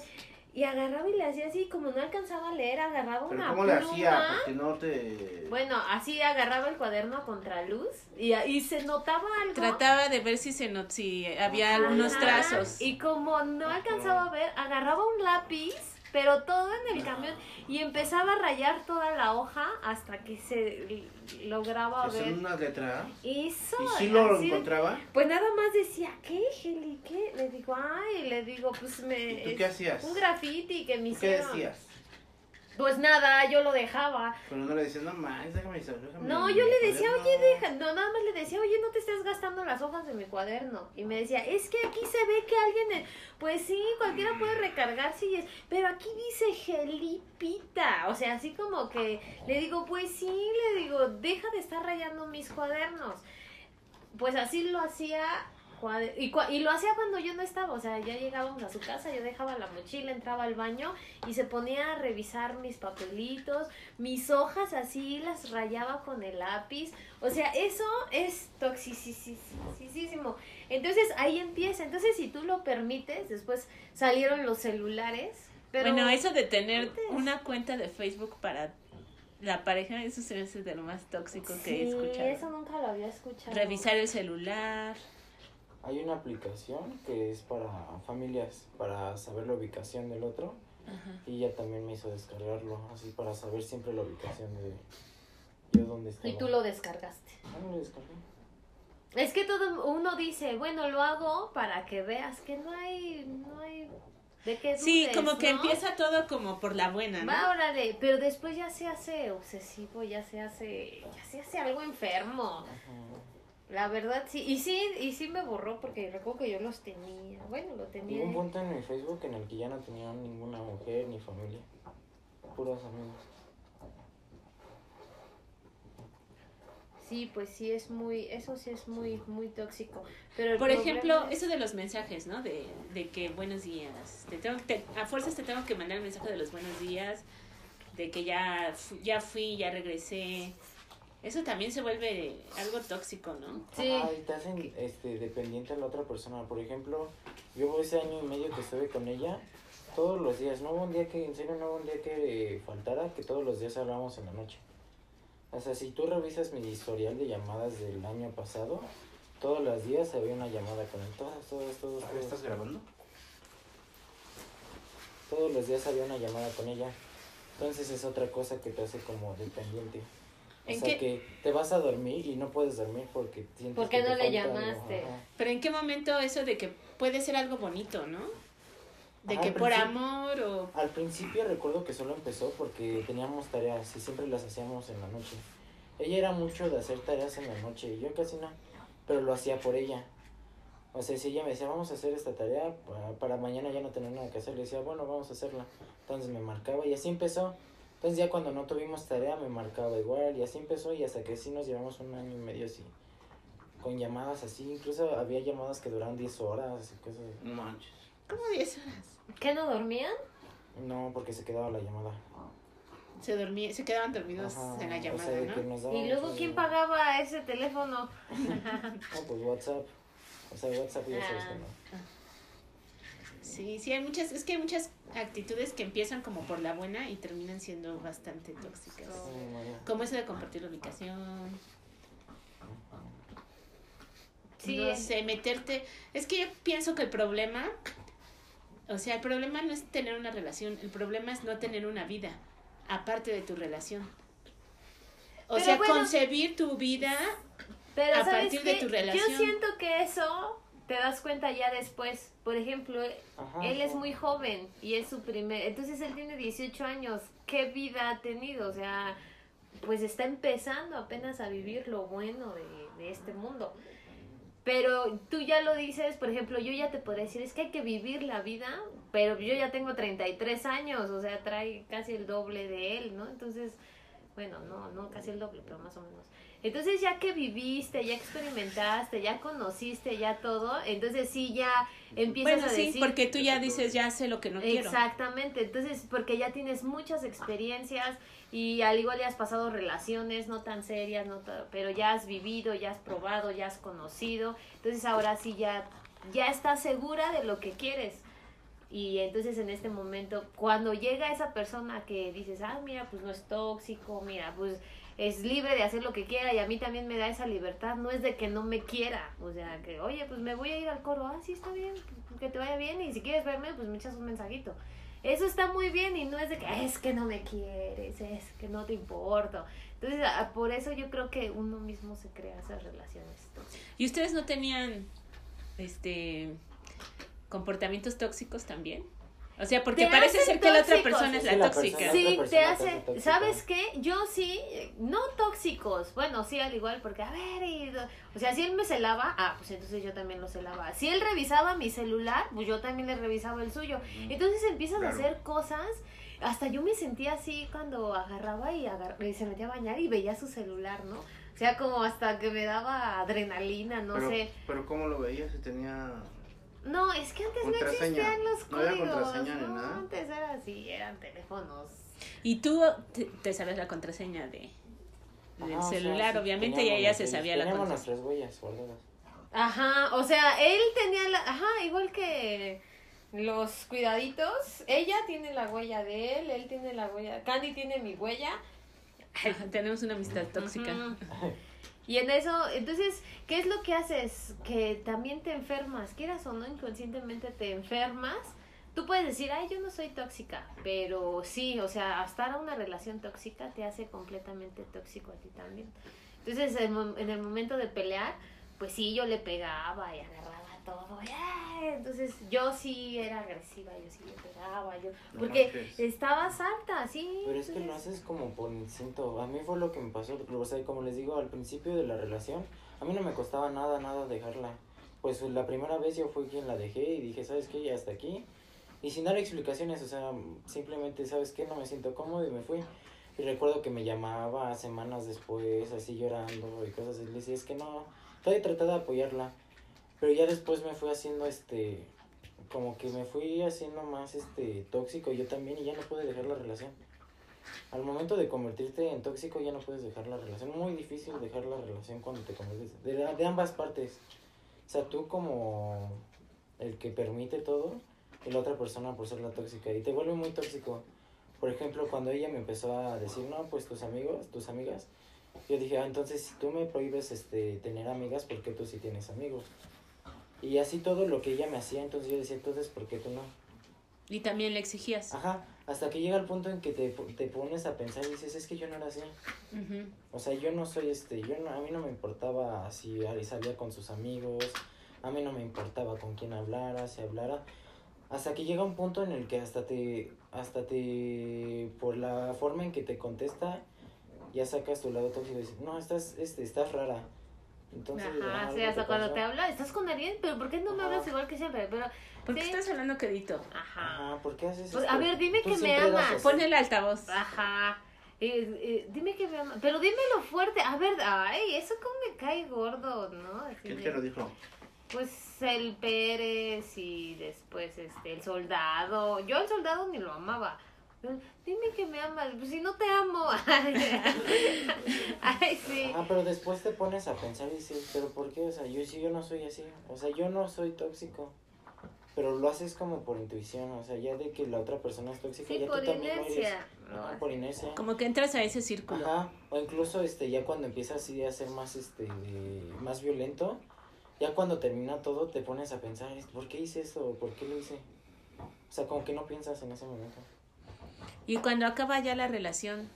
Y agarraba y le hacía así, como no alcanzaba a leer, agarraba Pero una ¿cómo le pluma. hacía? Porque no te... Bueno, así agarraba el cuaderno a contraluz y, y se notaba algo. Trataba de ver si se not si había Ajá. algunos trazos. Y como no alcanzaba a ver, agarraba un lápiz, pero todo en el camión, y empezaba a rayar toda la hoja hasta que se lograba ¿Hacer ver. una letra? Eso. ¿Y si lo así- encontraba? Pues nada más decía, ¿qué, Heli? ¿Qué? Le digo, ay, le digo, pues me... ¿Y tú qué hacías? Un graffiti que me ¿Tú ¿Qué hicieron. decías? Pues nada, yo lo dejaba. Pero no le decías, no más, déjame déjame No, yo le decía, cuaderno". oye, deja, no, nada más le decía, oye, no te estés gastando las hojas de mi cuaderno. Y me decía, es que aquí se ve que alguien, pues sí, cualquiera puede recargarse y es, pero aquí dice gelipita. O sea, así como que le digo, pues sí, le digo, deja de estar rayando mis cuadernos. Pues así lo hacía. Y, cua- y lo hacía cuando yo no estaba, o sea, ya llegábamos a su casa, yo dejaba la mochila, entraba al baño y se ponía a revisar mis papelitos, mis hojas así las rayaba con el lápiz. O sea, eso es toxicísimo. Entonces ahí empieza. Entonces, si tú lo permites, después salieron los celulares. Pero bueno, eso de tener antes- una cuenta de Facebook para la pareja, eso se me hace de lo más tóxico que he escuchado. eso nunca lo había escuchado. Revisar el celular. Hay una aplicación que es para familias, para saber la ubicación del otro. Ajá. Y ella también me hizo descargarlo, así para saber siempre la ubicación de yo dónde estaba. Y tú lo descargaste. Ah, no lo descargué. Es que todo uno dice, bueno, lo hago para que veas que no hay, no hay de qué Sí, dudes, como que ¿no? empieza todo como por la buena, ¿no? Va, órale, pero después ya se hace obsesivo, ya se hace, ya se hace algo enfermo. Ajá. La verdad sí, y sí, y sí me borró porque recuerdo que yo los tenía. Bueno, lo tenía. un punto en mi Facebook en el que ya no tenía ninguna mujer ni familia. Puros amigos. Sí, pues sí es muy, eso sí es muy, muy tóxico. Pero el Por ejemplo, es- eso de los mensajes, ¿no? De, de que buenos días. Te tengo, te- a fuerzas te tengo que mandar el mensaje de los buenos días, de que ya, ya fui, ya regresé. Eso también se vuelve algo tóxico, ¿no? Sí. Ajá, y te hacen este, dependiente a la otra persona. Por ejemplo, yo ese año y medio que estuve con ella, todos los días, no hubo un día que, en serio, no hubo un día que eh, faltara, que todos los días hablábamos en la noche. O sea, si tú revisas mi historial de llamadas del año pasado, todos los días había una llamada con él. Todos, todos, todos, ¿Ahí todos. ¿Estás grabando? Todos los días había una llamada con ella. Entonces es otra cosa que te hace como dependiente. O ¿En sea qué- que te vas a dormir y no puedes dormir porque sientes Porque que te no le algo, llamaste. Pero ¿en qué momento eso de que puede ser algo bonito, ¿no? De que por amor o... Al principio recuerdo que solo empezó porque teníamos tareas y siempre las hacíamos en la noche. Ella era mucho de hacer tareas en la noche y yo casi no, pero lo hacía por ella. O sea, si ella me decía, vamos a hacer esta tarea, pa- para mañana ya no tener nada que hacer, le decía, bueno, vamos a hacerla. Entonces me marcaba y así empezó. Entonces ya cuando no tuvimos tarea me marcaba igual y así empezó y hasta que sí nos llevamos un año y medio así. Con llamadas así, incluso había llamadas que duraban 10 horas y cosas así. No manches. ¿Cómo 10 horas? ¿Qué no dormían? No, porque se quedaba la llamada. Se, dormía, se quedaban dormidos Ajá, en la o sea, llamada, ¿no? Y luego, ¿quién pagaba ese teléfono? No, pues WhatsApp. O sea, WhatsApp ya sabes Ah. que no. Sí, sí, hay muchas, es que hay muchas actitudes que empiezan como por la buena y terminan siendo bastante tóxicas. Como eso de compartir la ubicación, Sí. no sé, meterte. Es que yo pienso que el problema, o sea, el problema no es tener una relación, el problema es no tener una vida aparte de tu relación. O Pero sea, bueno- concebir tu vida Pero a ¿sabes partir de tu relación. Yo siento que eso te das cuenta ya después. Por ejemplo, Ajá, él es muy joven y es su primer... Entonces él tiene 18 años. ¿Qué vida ha tenido? O sea, pues está empezando apenas a vivir lo bueno de, de este mundo. Pero tú ya lo dices, por ejemplo, yo ya te podría decir, es que hay que vivir la vida, pero yo ya tengo 33 años, o sea, trae casi el doble de él, ¿no? Entonces, bueno, no, no casi el doble, pero más o menos. Entonces ya que viviste, ya experimentaste, ya conociste, ya todo, entonces sí ya empiezas Bueno, a sí, decir... porque tú ya dices, ya sé lo que no quiero. Exactamente, entonces porque ya tienes muchas experiencias y al igual ya has pasado relaciones no tan serias, no pero ya has vivido, ya has probado, ya has conocido, entonces ahora sí ya ya estás segura de lo que quieres. Y entonces en este momento, cuando llega esa persona que dices, ah, mira, pues no es tóxico, mira, pues es libre de hacer lo que quiera y a mí también me da esa libertad, no es de que no me quiera, o sea, que, oye, pues me voy a ir al coro, ah, sí, está bien, que te vaya bien y si quieres verme, pues me echas un mensajito. Eso está muy bien y no es de que "Ah, es que no me quieres, es que no te importo. Entonces, ah, por eso yo creo que uno mismo se crea esas relaciones. ¿Y ustedes no tenían este comportamientos tóxicos también? O sea, porque Te parece ser que la otra persona es Sí, la tóxica. persona- Sí, te hace. ¿sabes qué? Yo sí, no tóxicos, bueno, sí, al igual, porque, a ver, y- o sea, si él me celaba, ah, pues entonces yo también lo celaba. Si él revisaba mi celular, pues yo también le revisaba el suyo. Entonces empiezas Claro. a hacer cosas, hasta yo me sentía así cuando agarraba y, agar- y se metía a bañar y veía su celular, ¿no? O sea, como hasta que me daba adrenalina, no pero, sé. Pero ¿cómo lo veías? Si tenía... No, es que antes no existían los No había códigos. contraseña no, nada. antes era así, eran teléfonos. Y tú te, te sabes la contraseña de del o sea, celular, sí, obviamente, y ella se sabía la Teníamos contraseña. nuestras huellas guardadas. Ajá, o sea, él tenía la, ajá, igual que los cuidaditos, ella tiene la huella de él, él tiene la huella, Candy tiene mi huella. Tenemos una amistad tóxica. Ujú. Y en eso, entonces, ¿qué es lo que haces? Que también te enfermas, quieras o no, inconscientemente te enfermas. Tú puedes decir, ay, yo no soy tóxica, pero sí, o sea, estar una relación tóxica te hace completamente tóxico a ti también. Entonces, en el momento de pelear, pues sí, yo le pegaba y agarraba todo. Entonces, yo sí era agresiva, yo sí le pegaba, yo... No Porque manches. estabas alta, sí. Pero es que lo haces como por instinto. A mí fue lo que me pasó. O sea, como les digo, al principio de la relación, a mí no me costaba nada, nada dejarla. Pues la primera vez yo fui quien la dejé y dije, ¿sabes qué? Ya hasta aquí. Y sin dar explicaciones, o sea, simplemente, ¿sabes qué? No me siento cómodo y me fui. Y recuerdo que me llamaba semanas después, así llorando y cosas así. Le decía, es que no, todavía traté de apoyarla. Pero ya después me fui haciendo este, como que me fui haciendo más este tóxico yo también y ya no pude dejar la relación. Al momento de convertirte en tóxico ya no puedes dejar la relación. Muy difícil dejar la relación cuando te conviertes. De, de ambas partes. O sea, tú como el que permite todo y la otra persona por ser la tóxica. Y te vuelve muy tóxico. Por ejemplo, cuando ella me empezó a decir, no, pues tus amigos, tus amigas. Yo dije, ah, entonces si tú me prohíbes este, tener amigas, ¿por qué tú sí tienes amigos? Y así todo lo que ella me hacía, entonces yo decía, entonces, ¿por qué tú no? Y también le exigías. Ajá, hasta que llega el punto en que te, te pones a pensar y dices, es que yo no era así. Ujú. O sea, yo no soy este, yo no, a mí no me importaba si salía con sus amigos, a mí no me importaba con quién hablara, si hablara. Hasta que llega un punto en el que hasta te, hasta te, por la forma en que te contesta, ya sacas tu lado tóxico y dices, no, estás, este, estás rara. Entonces, Ajá, sí, hasta cuando te habla, ¿estás con alguien? ¿Pero por qué no me Ajá. hablas igual que siempre? Pero, ¿Por qué sí. estás hablando quedito? Ajá. Ajá, ¿por qué haces Pues, esto? a ver, dime Tú que me amas. Pon el altavoz. Ajá. Eh, eh, dime que me ama. Pero dímelo fuerte. A ver, ay, eso como me cae gordo, ¿no? Así ¿Quién te lo dijo? Pues el Pérez y después este el soldado. Yo al soldado ni lo amaba. Dime que me amas, pues si no te amo. Ay, sí. Ajá, pero después te pones a pensar y dices, pero ¿por qué? O sea, yo sí, yo no soy así. O sea, yo no soy tóxico. Pero lo haces como por intuición, o sea, ya de que la otra persona es tóxica, Sí, ya por tú también lo eres. inercia. Ajá, No, por inercia. Como que entras a ese círculo. Ajá, o incluso este ya cuando empiezas así a ser más este de- más violento, ya cuando termina todo te pones a pensar, ¿por qué hice eso? ¿Por qué lo hice? O sea, como que no piensas en ese momento. Y cuando acaba ya la relación,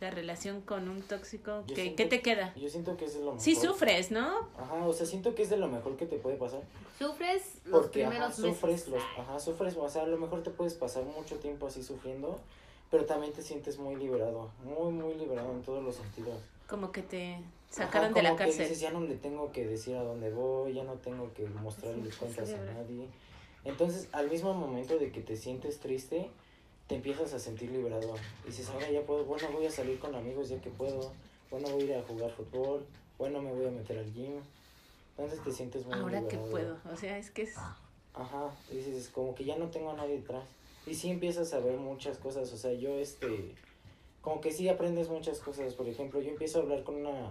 la relación con un tóxico, ¿qué, siento- qué te queda? Yo siento que es de lo mejor. Sí sufres, ¿no? Ajá, o sea, siento que es de lo mejor que te puede pasar. Sufres los Porque ajá, primeros sufres meses. los, ajá, sufres, o sea, a lo mejor te puedes pasar mucho tiempo así sufriendo, pero también te sientes muy liberado, muy muy liberado en todos los sentidos. Como que te Ajá, sacaron de la que cárcel. dices, ya no le tengo que decir a dónde voy, ya no tengo que mostrarle Sí, cuentas a nadie. Entonces, al mismo momento de que te sientes triste, te empiezas a sentir liberado. Dices, ahora ya puedo, bueno, voy a salir con amigos ya que puedo, bueno, voy a ir a jugar fútbol, bueno, me voy a meter al gym. Entonces te sientes muy Ahora que liberado. puedo. O sea, es que es... Ajá, dices, como que ya no tengo a nadie detrás. Y sí empiezas a ver muchas cosas, o sea, yo este, como que sí aprendes muchas cosas. Por ejemplo, yo empiezo a hablar con una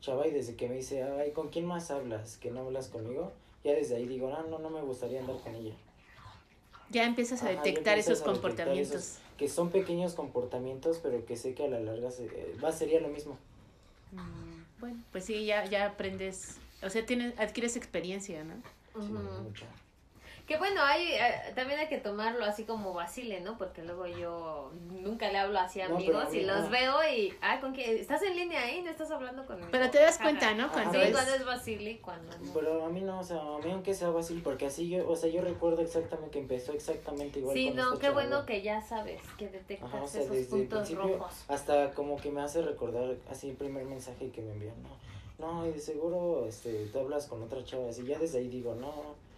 chava y desde que me dice, ay, ¿con quién más hablas? ¿Que no hablas conmigo? Ya desde ahí digo, ah, no, no me gustaría andar con ella. Ya empiezas a Ajá, detectar empiezas esos a detectar comportamientos. esos- que son pequeños comportamientos, pero que sé que a la larga se, eh, va sería lo mismo. Mm, Bueno, pues sí, ya, ya aprendes, o sea, tienes, adquieres experiencia, ¿no? Sí, mucha. Que bueno, hay, eh, también hay que tomarlo así como vacile, ¿no? Porque luego yo nunca le hablo así a No, amigos pero y los no. veo y, ah, ¿con quién? ¿Estás en línea ahí? ¿No estás hablando conmigo? Pero te das Ajá. cuenta, ¿no? Cuando Sí, es- cuando es vacile y cuando no. Pero a mí no, o sea, a mí aunque sea fácil, porque así yo, o sea, yo recuerdo exactamente que empezó exactamente igual Sí, con no, esta qué chava. bueno que ya sabes, que detectas Ajá, o sea, esos desde el puntos principio rojos. hasta como que me hace recordar así el primer mensaje que me envían, no, no, y de seguro este, te hablas con otra chava, así ya desde ahí digo, no,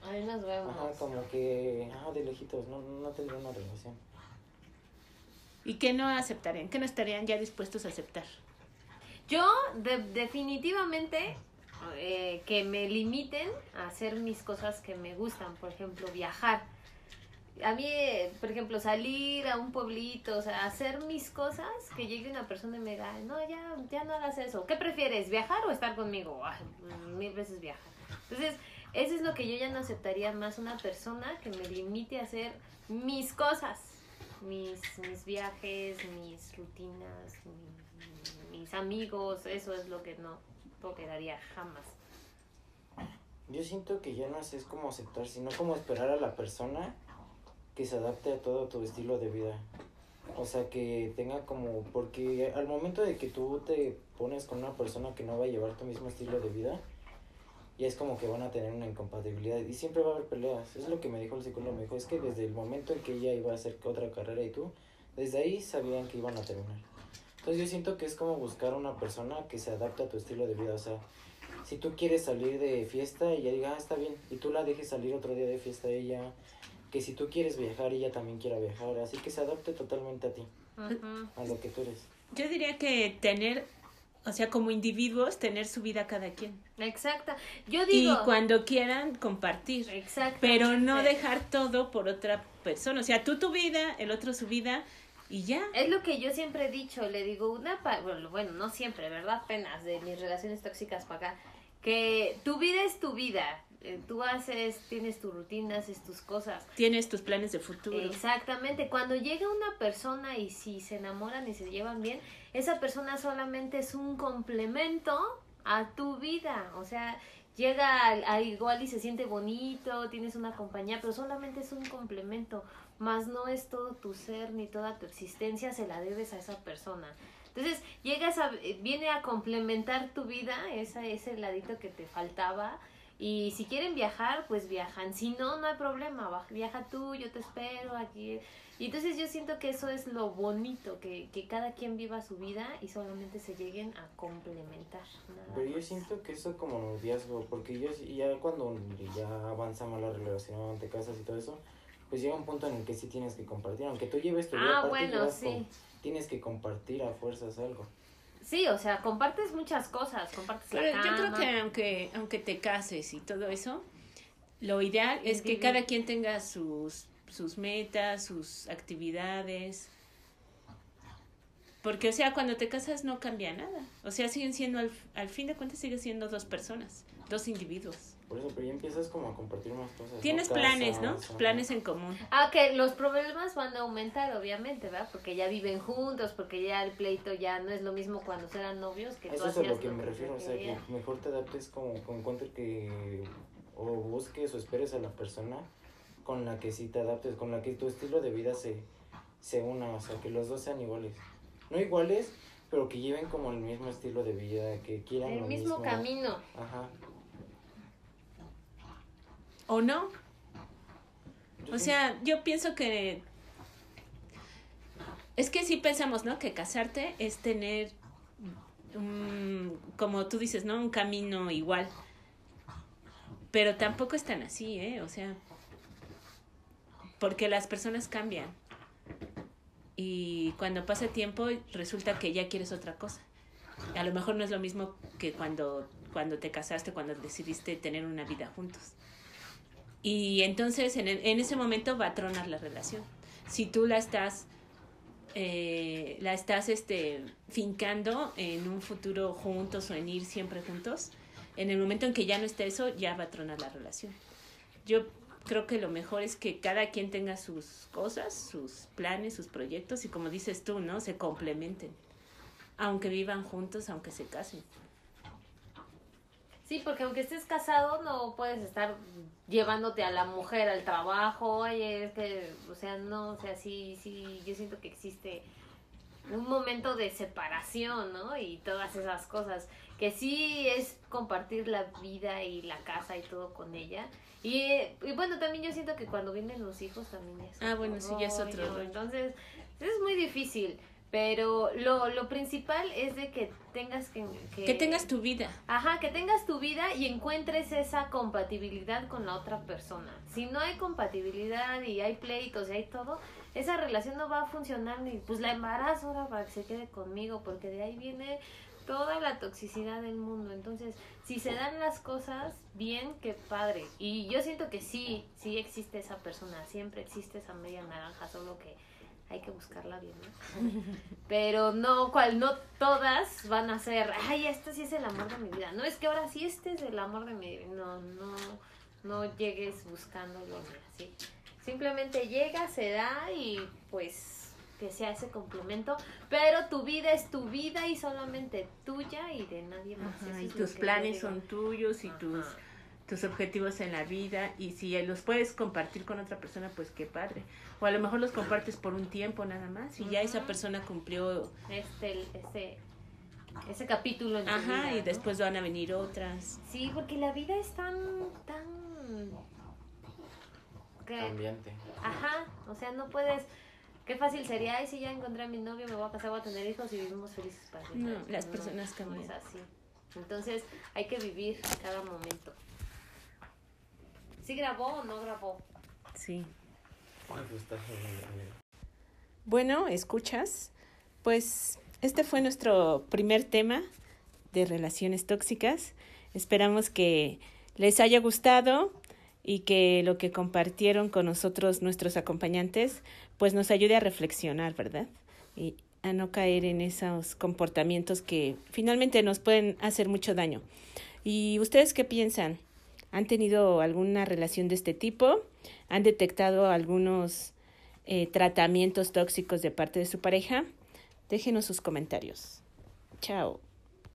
Ahí nos vemos. ajá, como que, ah, de lejitos, no, no tendría una relación. ¿Y qué no aceptarían? ¿Qué no estarían ya dispuestos a aceptar? Yo de- definitivamente eh, que me limiten a hacer mis cosas que me gustan, por ejemplo, viajar. A mí, eh, por ejemplo, salir a un pueblito, o sea, hacer mis cosas, que llegue una persona y me diga, no, ya, ya no hagas eso. ¿Qué prefieres, viajar o estar conmigo? Ay, mm, mil veces viajar. Entonces, eso es lo que yo ya no aceptaría más una persona que me limite a hacer mis cosas, mis, mis viajes, mis rutinas, mi- mis amigos, eso es lo que no toleraría jamás. Yo siento que ya no es como aceptar, sino como esperar a la persona que se adapte a todo tu estilo de vida. O sea, que tenga como, porque al momento de que tú te pones con una persona que no va a llevar tu mismo estilo de vida, ya es como que van a tener una incompatibilidad y siempre va a haber peleas. Es lo que me dijo el psicólogo, me dijo, es que desde el momento en que ella iba a hacer otra carrera y tú, desde ahí sabían que iban a terminar. Entonces yo siento que es como buscar una persona que se adapte a tu estilo de vida, o sea, si tú quieres salir de fiesta, ella diga, ah, está bien, y tú la dejes salir otro día de fiesta a ella, que si tú quieres viajar, ella también quiera viajar, así que se adapte totalmente a ti, Ujú. a lo que tú eres. Yo diría que tener, o sea, como individuos, tener su vida cada quien. Exacta. Yo digo. Y cuando quieran compartir. Exacto. Pero no dejar todo por otra persona. O sea, tú tu vida, el otro su vida y ya. Es lo que yo siempre he dicho, le digo una, pa- bueno, bueno, no siempre, ¿verdad? Apenas de mis relaciones tóxicas para acá, que tu vida es tu vida, tú haces, tienes tu rutina, haces tus cosas. Tienes tus planes de futuro. Exactamente, cuando llega una persona y si se enamoran y se llevan bien, esa persona solamente es un complemento a tu vida, o sea, llega a, igual y se siente bonito, tienes una compañía, pero solamente es un complemento, más no es todo tu ser ni toda tu existencia se la debes a esa persona. Entonces, llegas a, eh, viene a complementar tu vida, esa, ese ladito que te faltaba, y si quieren viajar, pues viajan. Si no, no hay problema. Viaja tú, yo te espero aquí. Y entonces yo siento que eso es lo bonito, que, que cada quien viva su vida y solamente se lleguen a complementar. nada Pero yo siento que eso como noviazgo, porque yo ya cuando ya avanza más la relación, te casas y todo eso, pues llega un punto en el que sí tienes que compartir, aunque tú lleves tu vida Ah, aparte, bueno, llevas sí. con- tienes que compartir a fuerzas algo. Sí, o sea, compartes muchas cosas, compartes la Pero yo creo que aunque, aunque te cases y todo eso, lo ideal es que cada quien tenga sus, sus metas, sus actividades. Porque, o sea, cuando te casas no cambia nada. O sea, siguen siendo, al, al fin de cuentas, siguen siendo dos personas, dos individuos. Por eso, pero ya empiezas como a compartir más cosas. ¿no? Tienes planes, ¿no? Planes en común. Ah, que los problemas van a aumentar, obviamente, ¿verdad? Porque ya viven juntos, porque ya el pleito ya no es lo mismo cuando eran novios que tú Eso es a lo que me refiero, o sea, que mejor te adaptes como con encuentre que o busques o esperes a la persona con la que sí te adaptes, con la que tu estilo de vida se, se una, o sea, que los dos sean iguales. No iguales, pero que lleven como el mismo estilo de vida, que quieran El lo mismo camino. Ajá. ¿O no? O sea, yo pienso que... Es que sí pensamos, ¿no? Que casarte es tener, un, como tú dices, ¿no? Un camino igual. Pero tampoco es tan así, ¿eh? O sea, porque las personas cambian. Y cuando pasa tiempo resulta que ya quieres otra cosa. A lo mejor no es lo mismo que cuando, cuando te casaste, cuando decidiste tener una vida juntos. Y entonces en, en ese momento va a tronar la relación. Si tú la estás, eh, la estás este, fincando en un futuro juntos o en ir siempre juntos, en el momento en que ya no está eso, ya va a tronar la relación. Yo creo que lo mejor es que cada quien tenga sus cosas, sus planes, sus proyectos y como dices tú, ¿no? Se complementen. Aunque vivan juntos, aunque se casen. Sí, porque aunque estés casado no puedes estar llevándote a la mujer al trabajo, oye, es que, o sea, no, o sea, sí, sí, yo siento que existe un momento de separación, ¿no? Y todas esas cosas, que sí es compartir la vida y la casa y todo con ella. Y, y bueno, también yo siento que cuando vienen los hijos también es Ah, bueno, sí, ya es otro rollo. Entonces, es muy difícil, pero lo, lo principal es de que tengas que... Que tengas tu vida. Ajá, que tengas tu vida y encuentres esa compatibilidad con la otra persona. Si no hay compatibilidad y hay pleitos y hay todo, esa relación no va a funcionar ni pues la embarazo ahora para que se quede conmigo, porque de ahí viene toda la toxicidad del mundo. Entonces, si se dan las cosas bien, qué padre. Y yo siento que sí, sí existe esa persona, siempre existe esa media naranja, solo que hay que buscarla bien, ¿no? Pero no, cual, no todas van a ser, ay, este sí es el amor de mi vida. No, es que ahora sí este es el amor de mi vida. No, no, no llegues buscándolo así. Simplemente llega, se da y pues que sea ese complemento. Pero tu vida es tu vida y solamente tuya y de nadie más. Ajá, y tus planes son tuyos y Ajá. tus objetivos en la vida. Y si los puedes compartir con otra persona, pues qué padre. O a lo mejor los compartes por un tiempo nada más y ya esa persona cumplió. Este, ese, ese capítulo en Ajá, vida, y ¿no? después van a venir otras. Sí, porque la vida es tan, tan... que- Cambiante. Ajá, o sea, no puedes... Qué fácil sería, ay, si ya encontré a mi novio, me voy a casar, voy a tener hijos y vivimos felices para siempre. No, las personas cambian. No es así. Entonces, hay que vivir cada momento. ¿Sí grabó o no grabó? Sí. Pues, genial. Bueno, escuchas. Pues este fue nuestro primer tema de relaciones tóxicas. Esperamos que les haya gustado y que lo que compartieron con nosotros nuestros acompañantes pues nos ayude a reflexionar, ¿verdad? Y a no caer en esos comportamientos que finalmente nos pueden hacer mucho daño. ¿Y ustedes qué piensan? ¿Han tenido alguna relación de este tipo? ¿Han detectado algunos eh, tratamientos tóxicos de parte de su pareja? Déjenos sus comentarios. Chao.